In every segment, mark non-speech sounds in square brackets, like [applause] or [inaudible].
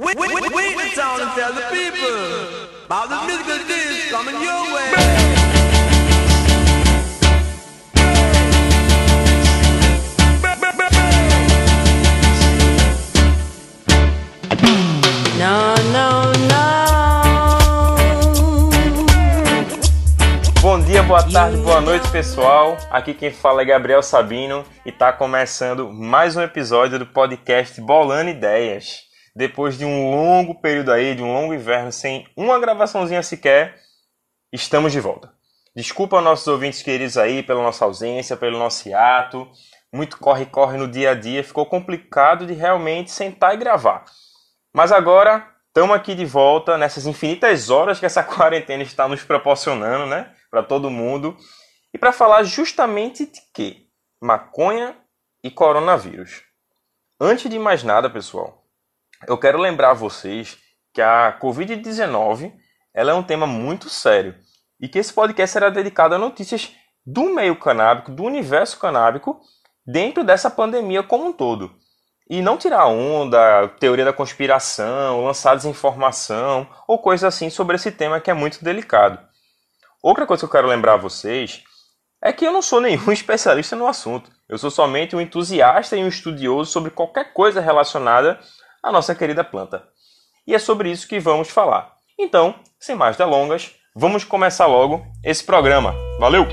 Wait, wait, wait, wait in town and tell the people about the musical coming your way. No, no, no. Bom dia, boa tarde, boa noite, pessoal. Aqui quem fala é Gabriel Sabino e tá começando mais um episódio do podcast Bolando Ideias. Depois de um longo período aí, de um longo inverno sem uma gravaçãozinha sequer, estamos de volta. Desculpa nossos ouvintes queridos aí pela nossa ausência, pelo nosso hiato. Muito corre-corre no dia a dia, ficou complicado de realmente sentar e gravar. Mas agora estamos aqui de volta nessas infinitas horas que essa [laughs] quarentena está nos proporcionando, né? Para todo mundo. E para falar justamente de quê? Maconha e coronavírus. Antes de mais nada, pessoal, eu quero lembrar a vocês que a Covid-19 ela é um tema muito sério e que esse podcast será dedicado a notícias do meio canábico, do universo canábico, dentro dessa pandemia como um todo e não tirar onda, teoria da conspiração, lançar desinformação ou coisa assim sobre esse tema que é muito delicado. Outra coisa que eu quero lembrar a vocês é que eu não sou nenhum [laughs] especialista no assunto. Eu sou somente um entusiasta e um estudioso sobre qualquer coisa relacionada à nossa querida planta. E é sobre isso que vamos falar. Então, sem mais delongas, vamos começar logo esse programa. Valeu!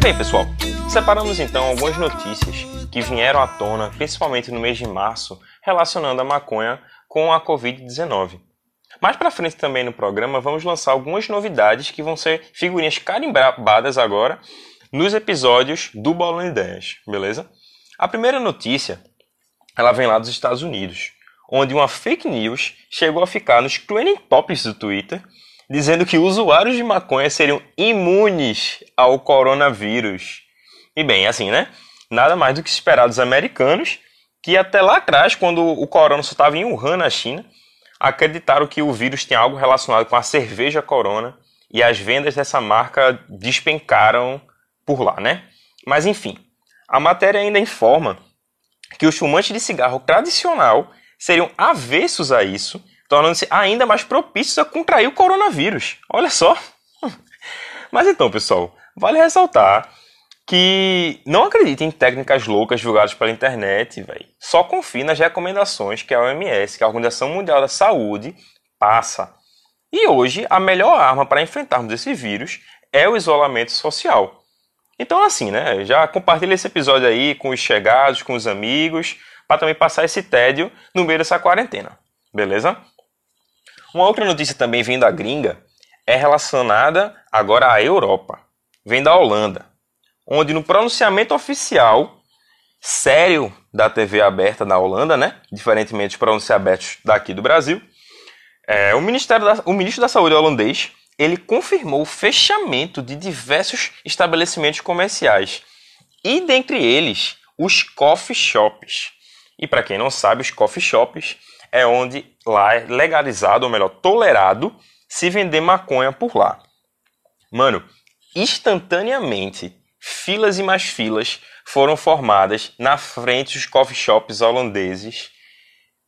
Bem, pessoal, separamos então algumas notícias que vieram à tona, principalmente no mês de março, relacionando a maconha com a Covid-19. Mais para frente também no programa vamos lançar algumas novidades que vão ser figurinhas carimbadas agora nos episódios do Bolão Ideias, beleza? A primeira notícia, ela vem lá dos Estados Unidos, onde uma fake news chegou a ficar nos trending topics do Twitter dizendo que usuários de maconha seriam imunes ao coronavírus. E bem, assim, né? Nada mais do que esperar dos americanos, que até lá atrás, quando o corona só estava em Wuhan, na China, acreditaram que o vírus tinha algo relacionado com a cerveja Corona e as vendas dessa marca despencaram por lá, né? Mas enfim, a matéria ainda informa que os fumantes de cigarro tradicional seriam avessos a isso tornando-se ainda mais propícios a contrair o coronavírus. Olha só. [laughs] Mas então, pessoal, vale ressaltar que não acredite em técnicas loucas divulgadas pela internet, véio. Só confie nas recomendações que a OMS, que é a Organização Mundial da Saúde, passa. E hoje, a melhor arma para enfrentarmos esse vírus é o isolamento social. Então, assim, né? Já compartilhe esse episódio aí com os chegados, com os amigos, para também passar esse tédio no meio dessa quarentena. Beleza? Uma outra notícia também vindo da gringa é relacionada agora à Europa. Vem da Holanda, onde no pronunciamento oficial sério da TV aberta da Holanda, né, diferentemente dos pronunciamentos daqui do Brasil, é, o, Ministério da, o ministro da Saúde holandês ele confirmou o fechamento de diversos estabelecimentos comerciais e dentre eles os coffee shops. E para quem não sabe, os coffee shops é onde lá é legalizado, ou melhor, tolerado, se vender maconha por lá. Mano, instantaneamente, filas e mais filas foram formadas na frente dos coffee shops holandeses,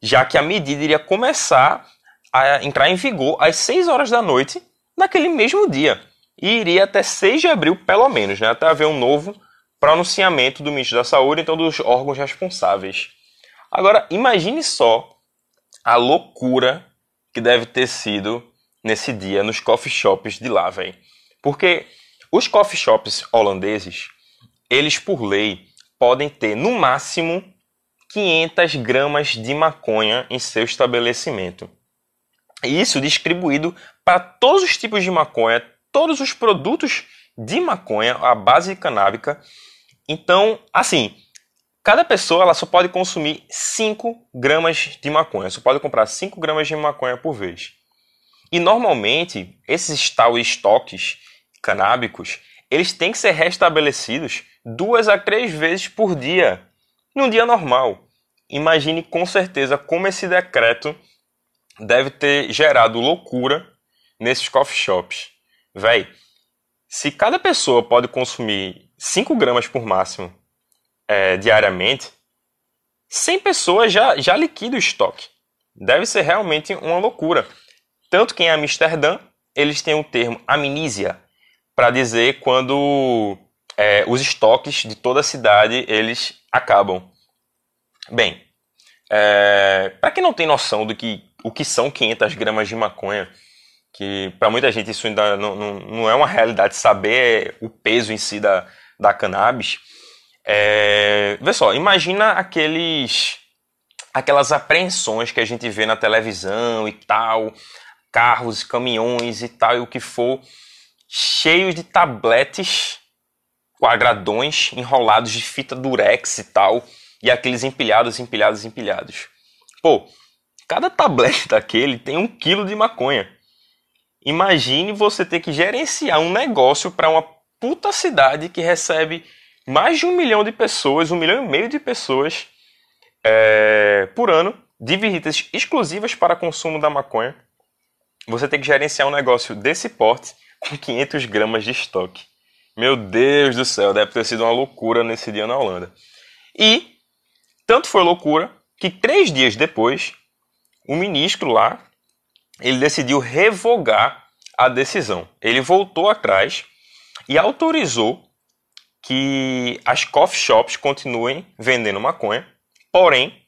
já que a medida iria começar a entrar em vigor às 6 horas da noite naquele mesmo dia. E iria até 6 de abril, pelo menos, né? até haver um novo pronunciamento do ministro da Saúde, então dos órgãos responsáveis. Agora, imagine só a loucura que deve ter sido nesse dia nos coffee shops de lá, velho. Porque os coffee shops holandeses, eles por lei podem ter no máximo 500 gramas de maconha em seu estabelecimento. Isso distribuído para todos os tipos de maconha, todos os produtos de maconha, a base canábica. Então, assim, Cada pessoa ela só pode consumir 5 gramas de maconha, só pode comprar 5 gramas de maconha por vez. E normalmente, esses tal estoques canábicos, eles têm que ser restabelecidos duas a três vezes por dia, num dia normal. imagine com certeza como esse decreto deve ter gerado loucura nesses coffee shops. Véi, se cada pessoa pode consumir 5 gramas por máximo é, diariamente, 100 pessoas já, já liquida o estoque. Deve ser realmente uma loucura. Tanto que em Amsterdã, eles têm o termo amnísia para dizer quando é, os estoques de toda a cidade eles acabam. Bem, é, para quem não tem noção do que o que são 500 gramas de maconha, que para muita gente isso ainda não, não, não, é uma realidade saber o peso em si da, da cannabis. É, vê só, imagina aqueles aquelas apreensões que a gente vê na televisão e tal, carros, caminhões e tal, e o que for, cheios de tabletes quadradões enrolados de fita durex e tal, e aqueles empilhados, empilhados, empilhados. Pô, cada tablete [laughs] daquele tem um quilo de maconha. Imagine você ter que gerenciar um negócio para uma puta cidade que recebe mais de um milhão de pessoas, um milhão e meio de pessoas é, por ano, de visitas exclusivas para consumo da maconha. Você tem que gerenciar um negócio desse porte com 500 gramas de estoque. Meu Deus do céu, deve ter sido uma loucura nesse dia na Holanda. E tanto foi loucura que três dias depois, o ministro lá ele decidiu revogar a decisão. Ele voltou atrás e autorizou que as coffee shops continuem vendendo maconha, porém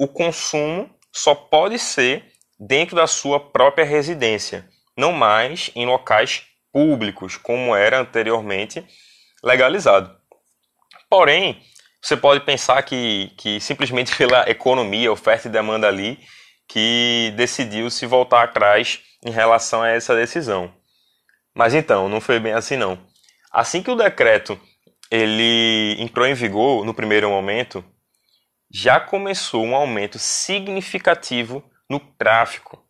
o consumo só pode ser dentro da sua própria residência, não mais em locais públicos, como era anteriormente legalizado. Porém, você pode pensar que, que simplesmente [laughs] pela economia, oferta e demanda ali, que decidiu se voltar atrás em relação a essa decisão. Mas então, não foi bem assim não. Assim que o decreto ele entrou em vigor no primeiro momento, já começou um aumento significativo no tráfico.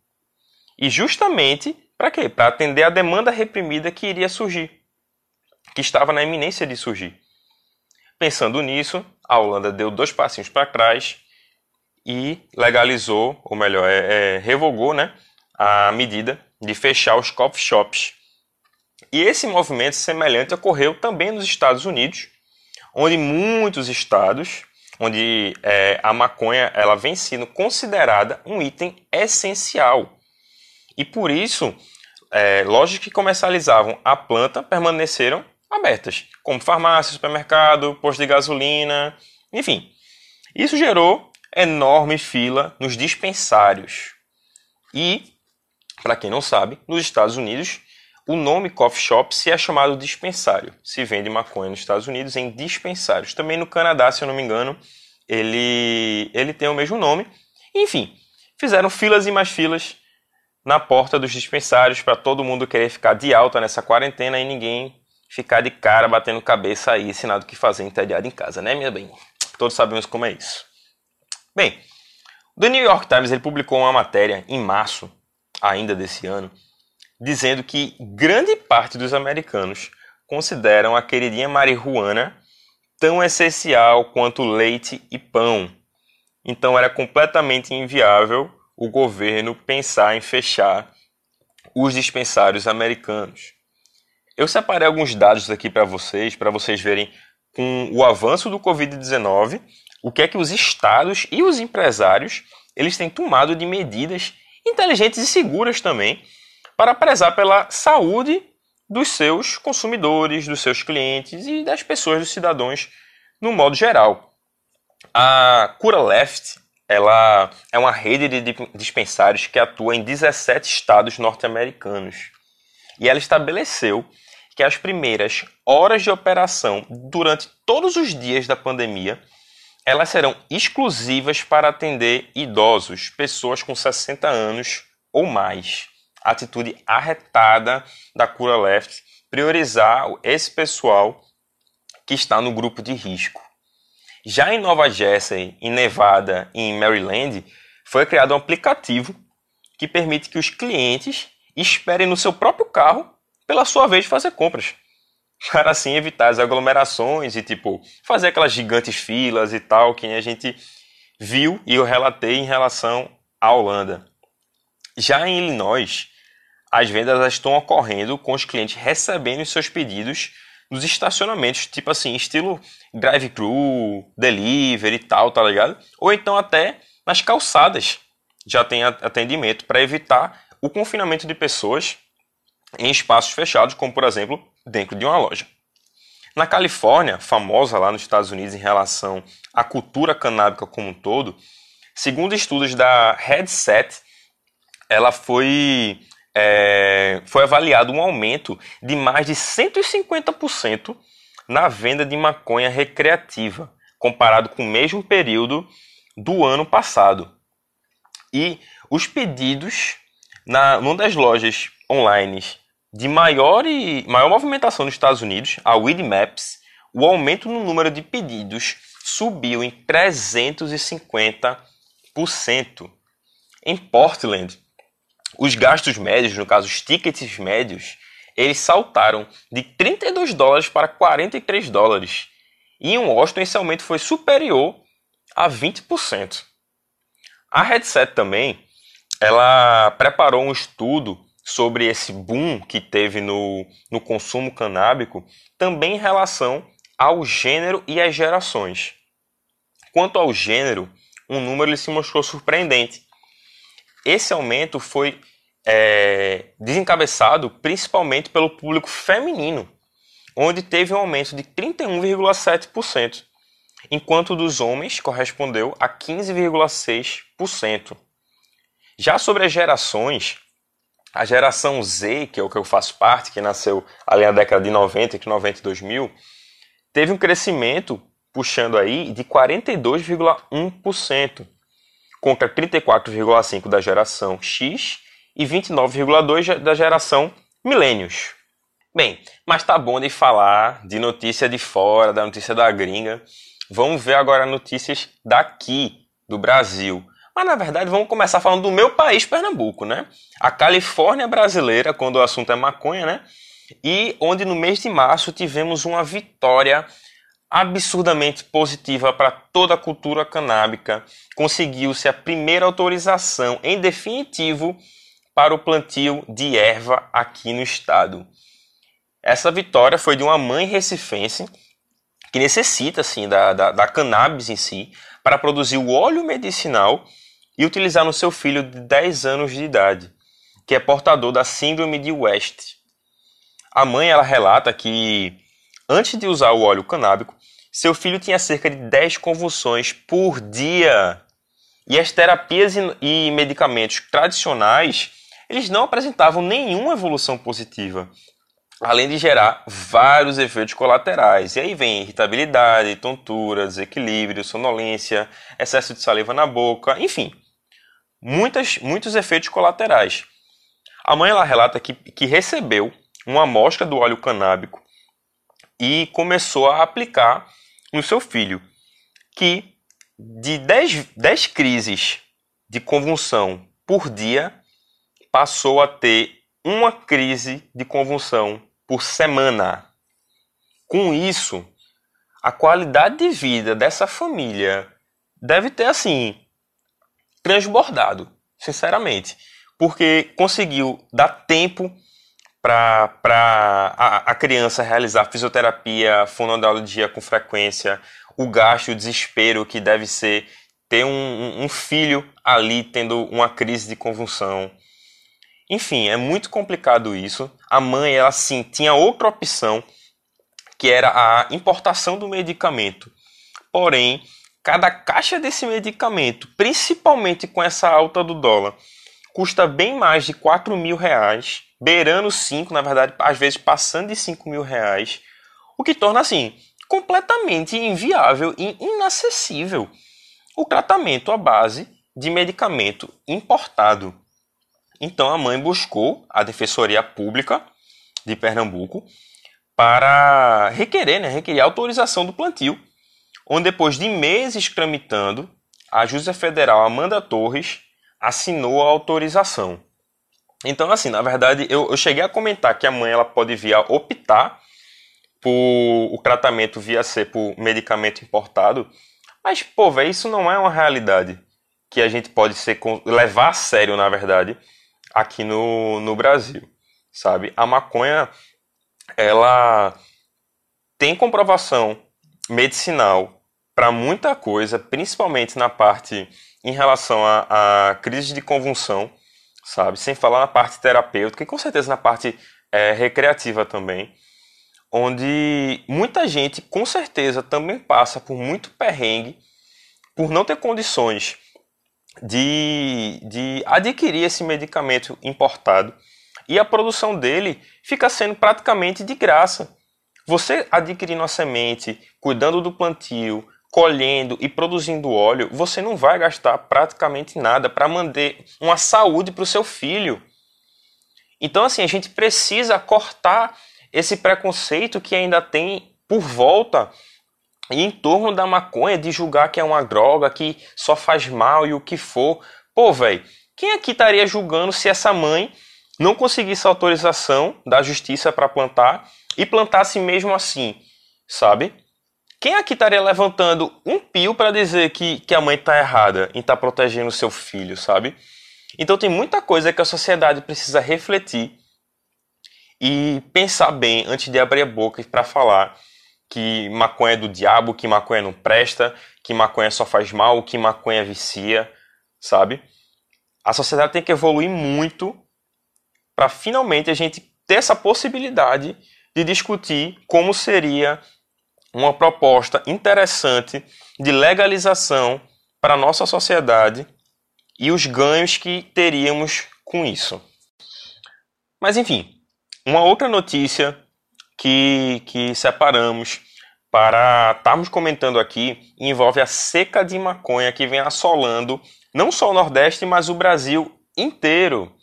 E justamente para quê? Para atender a demanda reprimida que iria surgir, que estava na iminência de surgir. Pensando nisso, a Holanda deu dois passinhos para trás e legalizou, ou melhor, é, é, revogou né, a medida de fechar os coffee shops. E esse movimento semelhante ocorreu também nos Estados Unidos, onde muitos estados, onde é, a maconha ela vem sendo considerada um item essencial e por isso, é, lojas que comercializavam a planta permaneceram abertas, como farmácia, supermercado, posto de gasolina, enfim. Isso gerou enorme fila nos dispensários. E, para quem não sabe, nos Estados Unidos, o nome coffee shop se é chamado dispensário. Se vende maconha nos Estados Unidos em dispensários. Também no Canadá, se eu não me engano, ele, ele tem o mesmo nome. Enfim, fizeram filas e mais filas na porta dos dispensários para todo mundo querer ficar de alta nessa quarentena e ninguém ficar de cara batendo cabeça aí, sem nada o que fazer entediado em casa, né, minha bem? Todos sabemos como é isso. Bem, o The New York Times ele publicou uma matéria em março ainda desse ano, dizendo que grande parte dos americanos consideram a queridinha marihuana tão essencial quanto leite e pão. Então era completamente inviável o governo pensar em fechar os dispensários americanos. Eu separei alguns dados aqui para vocês, para vocês verem com o avanço do Covid-19, o que é que os estados e os empresários eles têm tomado de medidas inteligentes e seguras também para prezar pela saúde dos seus consumidores, dos seus clientes e das pessoas, dos cidadãos no modo geral. A Cura Left ela é uma rede de dispensários que atua em 17 estados norte-americanos. E ela estabeleceu que as primeiras horas de operação durante todos os dias da pandemia, elas serão exclusivas para atender idosos, pessoas com 60 anos ou mais. atitude arretada da Cura Left priorizar esse pessoal que está no grupo de risco. Já em Nova Jersey, em Nevada e em Maryland, foi criado um aplicativo que permite que os clientes esperem no seu próprio carro pela sua vez de fazer compras. [laughs] Para assim evitar as aglomerações e tipo fazer aquelas gigantes filas e tal que a gente viu e eu relatei em relação à Holanda. Já em Illinois, as vendas estão ocorrendo com os clientes recebendo seus pedidos nos estacionamentos, tipo assim, estilo drive-thru, delivery e tal, tá ligado? Ou então até nas calçadas já tem atendimento para evitar o confinamento de pessoas em espaços fechados, como por exemplo dentro de uma loja. Na Califórnia, famosa lá nos Estados Unidos em relação à cultura canábica como um todo, segundo estudos da Headset, ela foi é, foi avaliado um aumento de mais de 150% na venda de maconha recreativa, comparado com o mesmo período do ano passado. E os pedidos na numa das lojas online de maior, e, maior movimentação nos Estados Unidos, a Weed Maps, o aumento no número de pedidos subiu em 350%. Em Portland, os gastos médios, no caso os tickets médios, eles saltaram de 32 dólares para 43 dólares. E em Washington esse aumento foi superior a 20%. A Headset também, ela preparou um estudo sobre esse boom que teve no, no consumo canábico, também em relação ao gênero e às gerações. Quanto ao gênero, um número ele se mostrou surpreendente. Esse aumento foi é, desencabeçado principalmente pelo público feminino, onde teve um aumento de 31,7%, enquanto dos homens correspondeu a 15,6%. Já sobre as gerações, a geração Z, que é o que eu faço parte, que nasceu ali na década de 90, entre 90 e 2000, teve um crescimento puxando aí de 42,1%, contra 34,5% da geração X e 29,2% da geração Milênios. Bem, mas tá bom de falar de notícia de fora, da notícia da gringa. Vamos ver agora notícias daqui, do Brasil. Mas na verdade vamos começar falando do meu país, Pernambuco, né? A Califórnia brasileira, quando o assunto é maconha, né? E onde no mês de março tivemos uma vitória absurdamente positiva para toda a cultura canábica. Conseguiu-se a primeira autorização em definitivo para o plantio de erva aqui no estado. Essa vitória foi de uma mãe recifense que necessita assim da, da, da cannabis em si para produzir o óleo medicinal e utilizar no seu filho de 10 anos de idade, que é portador da síndrome de West. A mãe ela relata que antes de usar o óleo canábico, seu filho tinha cerca de 10 convulsões por dia. E as terapias e medicamentos tradicionais, eles não apresentavam nenhuma evolução positiva, além de gerar vários efeitos colaterais. E aí vem irritabilidade, tontura, desequilíbrio, sonolência, excesso de saliva na boca, enfim, muitas, muitos efeitos colaterais. A mãe ela relata que, que recebeu uma amostra do óleo canábico e começou a aplicar no seu filho, que de 10, 10 crises de convulsão por dia passou a ter uma crise de convulsão por semana. Com isso, a qualidade de vida dessa família deve ter assim transbordado, sinceramente, porque conseguiu dar tempo para a, a criança realizar fisioterapia, fonoaudiologia com frequência, o gasto, o desespero que deve ser ter um, um filho ali tendo uma crise de convulsão. Enfim, é muito complicado isso. A mãe, ela sim, tinha outra opção, que era a importação do medicamento. Porém, Cada caixa desse medicamento, principalmente com essa alta do dólar, custa bem mais de 4 mil reais, beirando 5, na verdade, às vezes passando de 5 mil reais, o que torna assim completamente inviável e inacessível o tratamento à base de medicamento importado. Então a mãe buscou a Defensoria Pública de Pernambuco para requerer, né, requerer autorização do plantio onde depois de meses tramitando, a juíza federal Amanda Torres assinou a autorização. Então, assim, na verdade, eu, eu cheguei a comentar que a mãe ela pode vir a optar por o tratamento via ser por medicamento importado, Mas, pô, velho, isso não é uma realidade que a gente pode ser, levar a sério, na verdade, aqui no, no Brasil, sabe? A maconha, ela tem comprovação medicinal para muita coisa, principalmente na parte em relação à crise de convulsão, sabe? Sem falar na parte terapêutica e com certeza na parte é, recreativa também, onde muita gente com certeza também passa por muito perrengue por não ter condições de, de adquirir esse medicamento importado e a produção dele fica sendo praticamente de graça. Você adquirindo a semente, cuidando do plantio, colhendo e produzindo óleo, você não vai gastar praticamente nada para manter uma saúde para o seu filho. Então, assim, a gente precisa cortar esse preconceito que ainda tem por volta e em torno da maconha, de julgar que é uma droga, que só faz mal e o que for. Pô, velho, quem aqui estaria julgando se essa mãe não conseguisse autorização da justiça para plantar e plantasse mesmo assim, sabe? Quem aqui estaria levantando um pio para dizer que, que a mãe está errada em estar tá protegendo o seu filho, sabe? Então tem muita coisa que a sociedade precisa refletir e pensar bem antes de abrir a boca para falar que maconha é do diabo, que maconha não presta, que maconha só faz mal, que maconha vicia, sabe? A sociedade tem que evoluir muito para finalmente a gente ter essa possibilidade de discutir como seria uma proposta interessante de legalização para a nossa sociedade e os ganhos que teríamos com isso. Mas enfim, uma outra notícia que, que separamos para estarmos comentando aqui envolve a seca de maconha que vem assolando não só o Nordeste, mas o Brasil inteiro.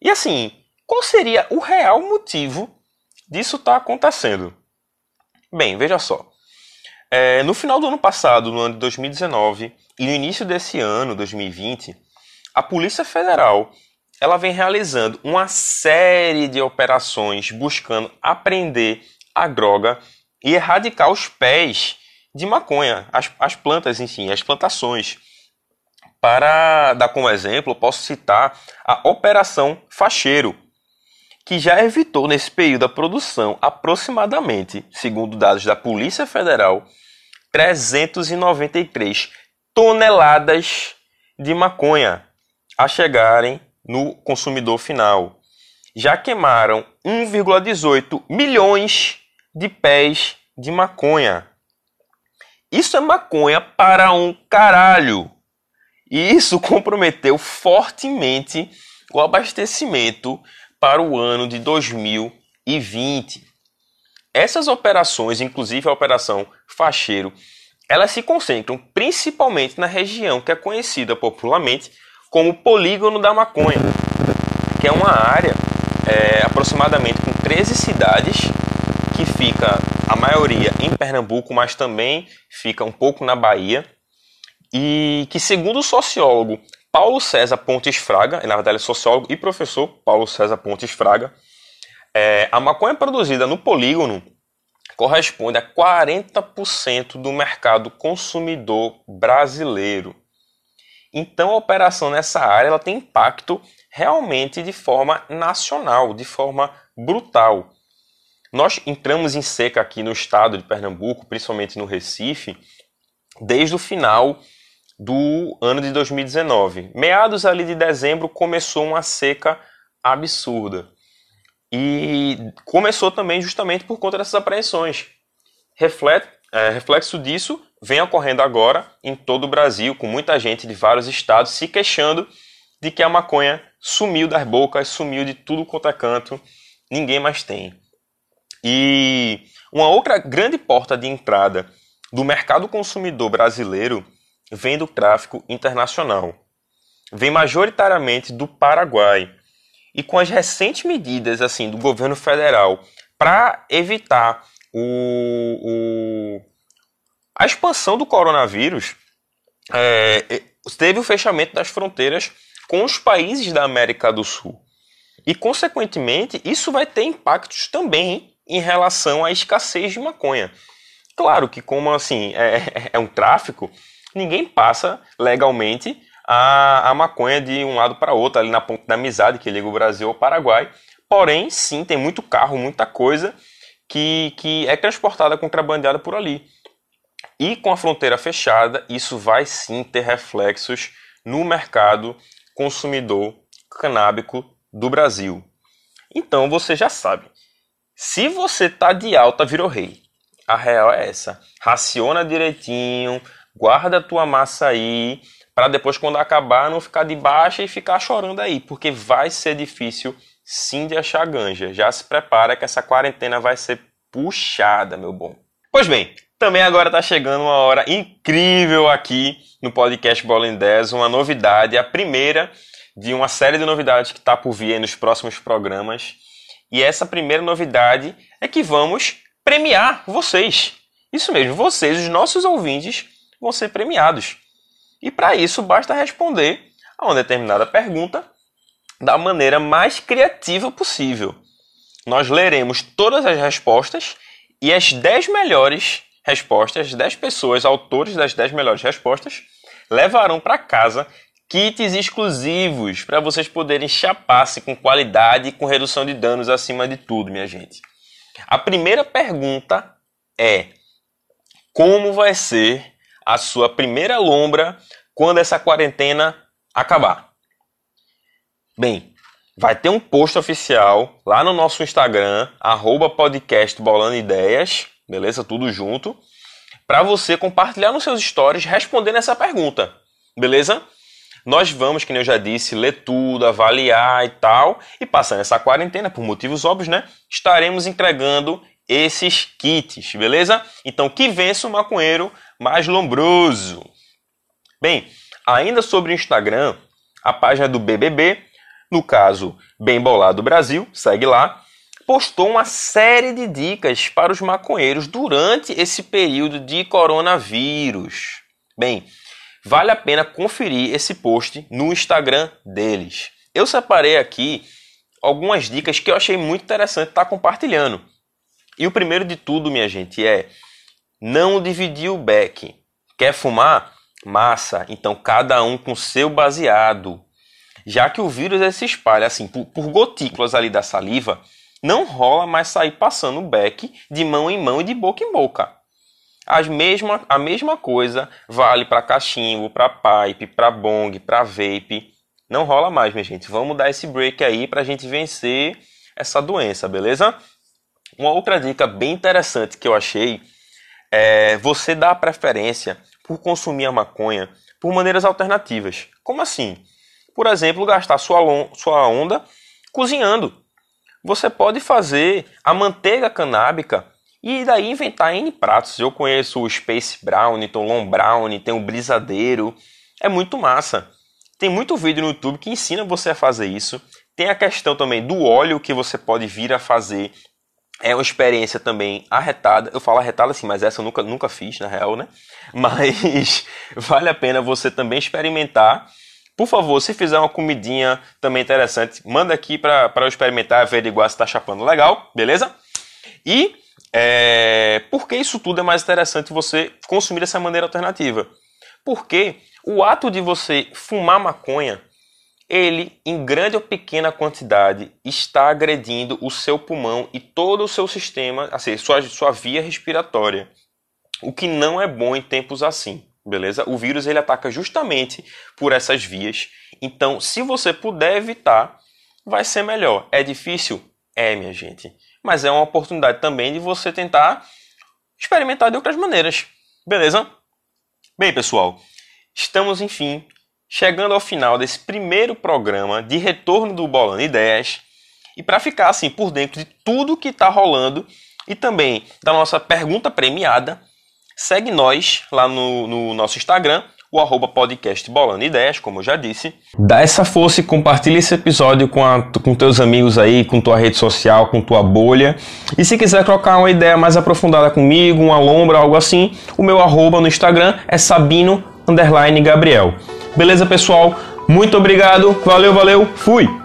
E assim, qual seria o real motivo disso estar tá acontecendo? Bem, veja só. É, no final do ano passado, no ano de 2019, e no início desse ano, 2020, a Polícia Federal ela vem realizando uma série de operações buscando apreender a droga e erradicar os pés de maconha, as, as plantas, enfim, as plantações. Para dar como exemplo, posso citar a Operação Facheiro, que já evitou nesse período a produção aproximadamente, segundo dados da Polícia Federal, 393 toneladas de maconha a chegarem no consumidor final. Já queimaram 1,18 milhões de pés de maconha. Isso é maconha para um caralho. E isso [laughs] comprometeu fortemente o abastecimento para o ano de 2020. Essas operações, inclusive a operação Facheiro, elas se concentram principalmente na região que é conhecida popularmente como polígono da maconha, que é uma área é, aproximadamente com 13 cidades que fica a maioria em Pernambuco, mas também fica um pouco na Bahia, e que segundo o sociólogo Paulo César Pontes Fraga, na verdade é sociólogo e professor Paulo César Pontes Fraga, é, a maconha produzida no polígono corresponde a 40% do mercado consumidor brasileiro. Então a operação nessa área ela tem impacto realmente de forma nacional, de forma brutal. Nós entramos em seca aqui no estado de Pernambuco, principalmente no Recife, desde o final do ano de 2019. Meados ali de dezembro começou uma seca absurda. E começou também justamente por conta dessas apreensões. É, reflexo disso vem ocorrendo agora em todo o Brasil, com muita gente de vários estados se queixando de que a maconha sumiu das bocas, sumiu de tudo quanto é canto, ninguém mais tem. E uma outra grande porta de entrada do mercado consumidor brasileiro vem do tráfico internacional. Vem majoritariamente do Paraguai. E com as recentes medidas assim do governo federal para evitar o, o a expansão do coronavírus é, teve o fechamento das fronteiras com os países da América do Sul. E, consequentemente, isso vai ter impactos também em relação à escassez de maconha. Claro que, como assim, é, [laughs] é um tráfico, ninguém passa legalmente a, a maconha de um lado para outro, ali na ponta da amizade que liga o Brasil ao Paraguai. Porém, sim, tem muito carro, muita coisa que, que é transportada contrabandeada por ali. E com a fronteira fechada, isso vai sim ter reflexos no mercado consumidor canábico do Brasil. Então você já sabe. Se você tá de alta, virou rei. A real é essa. Raciona direitinho, guarda a tua massa aí, para depois quando acabar não ficar de baixa e ficar chorando aí, porque vai ser difícil sim de achar ganja. Já se prepara que essa quarentena vai ser puxada, meu bom. Pois bem, também agora está chegando uma hora incrível aqui no podcast 10, uma novidade, a primeira de uma série de novidades que está por vir nos próximos programas. E essa primeira novidade é que vamos premiar vocês. Isso mesmo, vocês, os nossos ouvintes, vão ser premiados. E para isso basta responder a uma determinada pergunta da maneira mais criativa possível. Nós leremos todas as respostas e as 10 melhores respostas, 10 pessoas, autores das 10 melhores respostas, levarão para casa kits exclusivos para vocês poderem chapar-se com qualidade e com redução de danos acima de tudo, minha gente. A primeira pergunta é: como vai ser a sua primeira lombra quando essa quarentena acabar? Bem, vai ter um post oficial lá no nosso Instagram, arroba podcast Bolando Ideias, beleza? Tudo junto, para você compartilhar nos seus stories respondendo essa pergunta, beleza? Nós vamos, que eu já disse, ler tudo, avaliar e tal, e passando essa quarentena, por motivos óbvios, né? Estaremos entregando esses kits, beleza? Então, que vença o maconheiro mais lombroso. Bem, ainda sobre o Instagram, a página do BBB no caso Bem Bolado Brasil, segue lá, postou uma série de dicas para os maconheiros durante esse período de coronavírus. Bem, vale a pena conferir esse post no Instagram deles. Eu separei aqui algumas dicas que eu achei muito interessante estar compartilhando. E o primeiro de tudo, minha gente, é não dividir o beck. Quer fumar? Massa. Então cada um com seu baseado já que o vírus se espalha assim por, por gotículas ali da saliva, não rola mais sair passando o beck de mão em mão e de boca em boca. As mesma, a mesma coisa vale para cachimbo, para pipe, para bong, para vape. Não rola mais, minha gente. Vamos dar esse break aí para a gente vencer essa doença, beleza? Uma outra dica bem interessante que eu achei é você dar preferência por consumir a maconha por maneiras alternativas. Como assim? por exemplo, gastar sua, sua onda cozinhando. Você pode fazer a manteiga canábica e daí inventar N pratos. Eu conheço o Space Brownie, tem o Long Brownie, tem o Brisadeiro. É muito massa. Tem muito vídeo no YouTube que ensina você a fazer isso. Tem a questão também do óleo que você pode vir a fazer. É uma experiência também arretada. Eu falo arretada assim, mas essa eu nunca, nunca fiz, na real, né? [laughs] Mas vale a pena você também experimentar por favor, se fizer uma comidinha também interessante, manda aqui para eu experimentar, averiguar se está chapando legal, beleza? E é, por que isso tudo é mais interessante você consumir dessa maneira alternativa? Porque o ato de você fumar maconha, ele, em grande ou pequena quantidade, está agredindo o seu pulmão e todo o seu sistema, assim, sua, sua via respiratória. O que não é bom em tempos assim beleza? O vírus ele ataca justamente por essas vias. Então, se você puder evitar, vai ser melhor. É difícil? É, minha gente. Mas é uma oportunidade também de você tentar experimentar de outras maneiras. Beleza? Bem, pessoal, estamos enfim chegando ao final desse primeiro programa de retorno do Bolando Ideias. E para ficar assim por dentro de tudo que está rolando e também da nossa pergunta premiada, Segue nós lá no, no nosso Instagram, o arroba podcast Bolando Ideias, como eu já disse. Dá essa força e compartilha esse episódio com, a, com teus amigos aí, com tua rede social, com tua bolha. E se quiser trocar uma ideia mais aprofundada comigo, uma lombra, algo assim, o meu arroba no Instagram é Sabino Gabriel. Beleza, pessoal? Muito obrigado, valeu, valeu, fui!